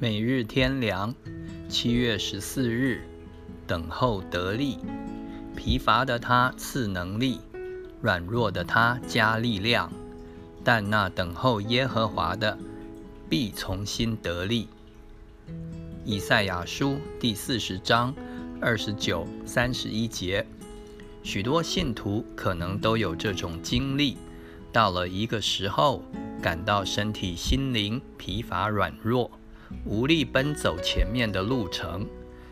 每日天凉，七月十四日，等候得力。疲乏的他赐能力，软弱的他加力量。但那等候耶和华的，必从心得力。以赛亚书第四十章二十九、三十一节，许多信徒可能都有这种经历。到了一个时候，感到身体、心灵疲乏、软弱。无力奔走前面的路程，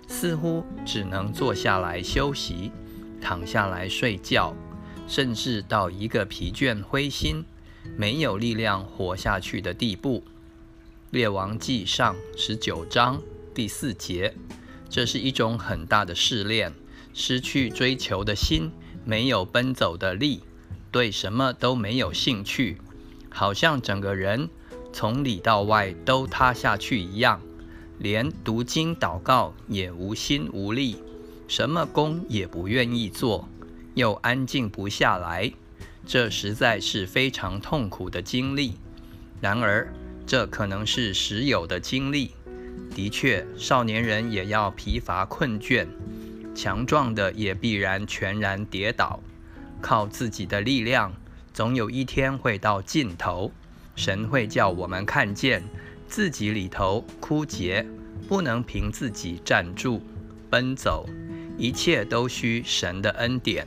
似乎只能坐下来休息，躺下来睡觉，甚至到一个疲倦、灰心、没有力量活下去的地步。列王记上十九章第四节，这是一种很大的试炼，失去追求的心，没有奔走的力，对什么都没有兴趣，好像整个人。从里到外都塌下去一样，连读经祷告也无心无力，什么工也不愿意做，又安静不下来，这实在是非常痛苦的经历。然而，这可能是时有的经历。的确，少年人也要疲乏困倦，强壮的也必然全然跌倒，靠自己的力量，总有一天会到尽头。神会叫我们看见自己里头枯竭，不能凭自己站住、奔走，一切都需神的恩典，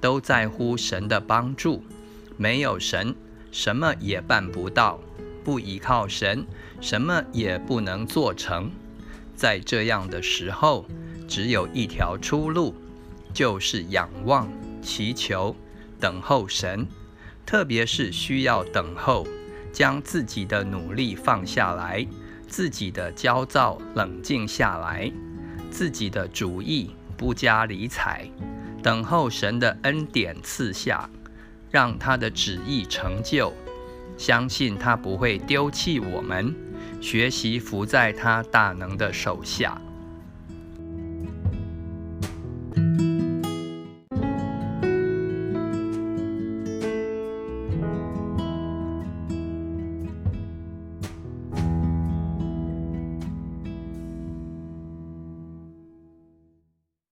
都在乎神的帮助。没有神，什么也办不到；不依靠神，什么也不能做成。在这样的时候，只有一条出路，就是仰望、祈求、等候神，特别是需要等候。将自己的努力放下来，自己的焦躁冷静下来，自己的主意不加理睬，等候神的恩典赐下，让他的旨意成就。相信他不会丢弃我们，学习伏在他大能的手下。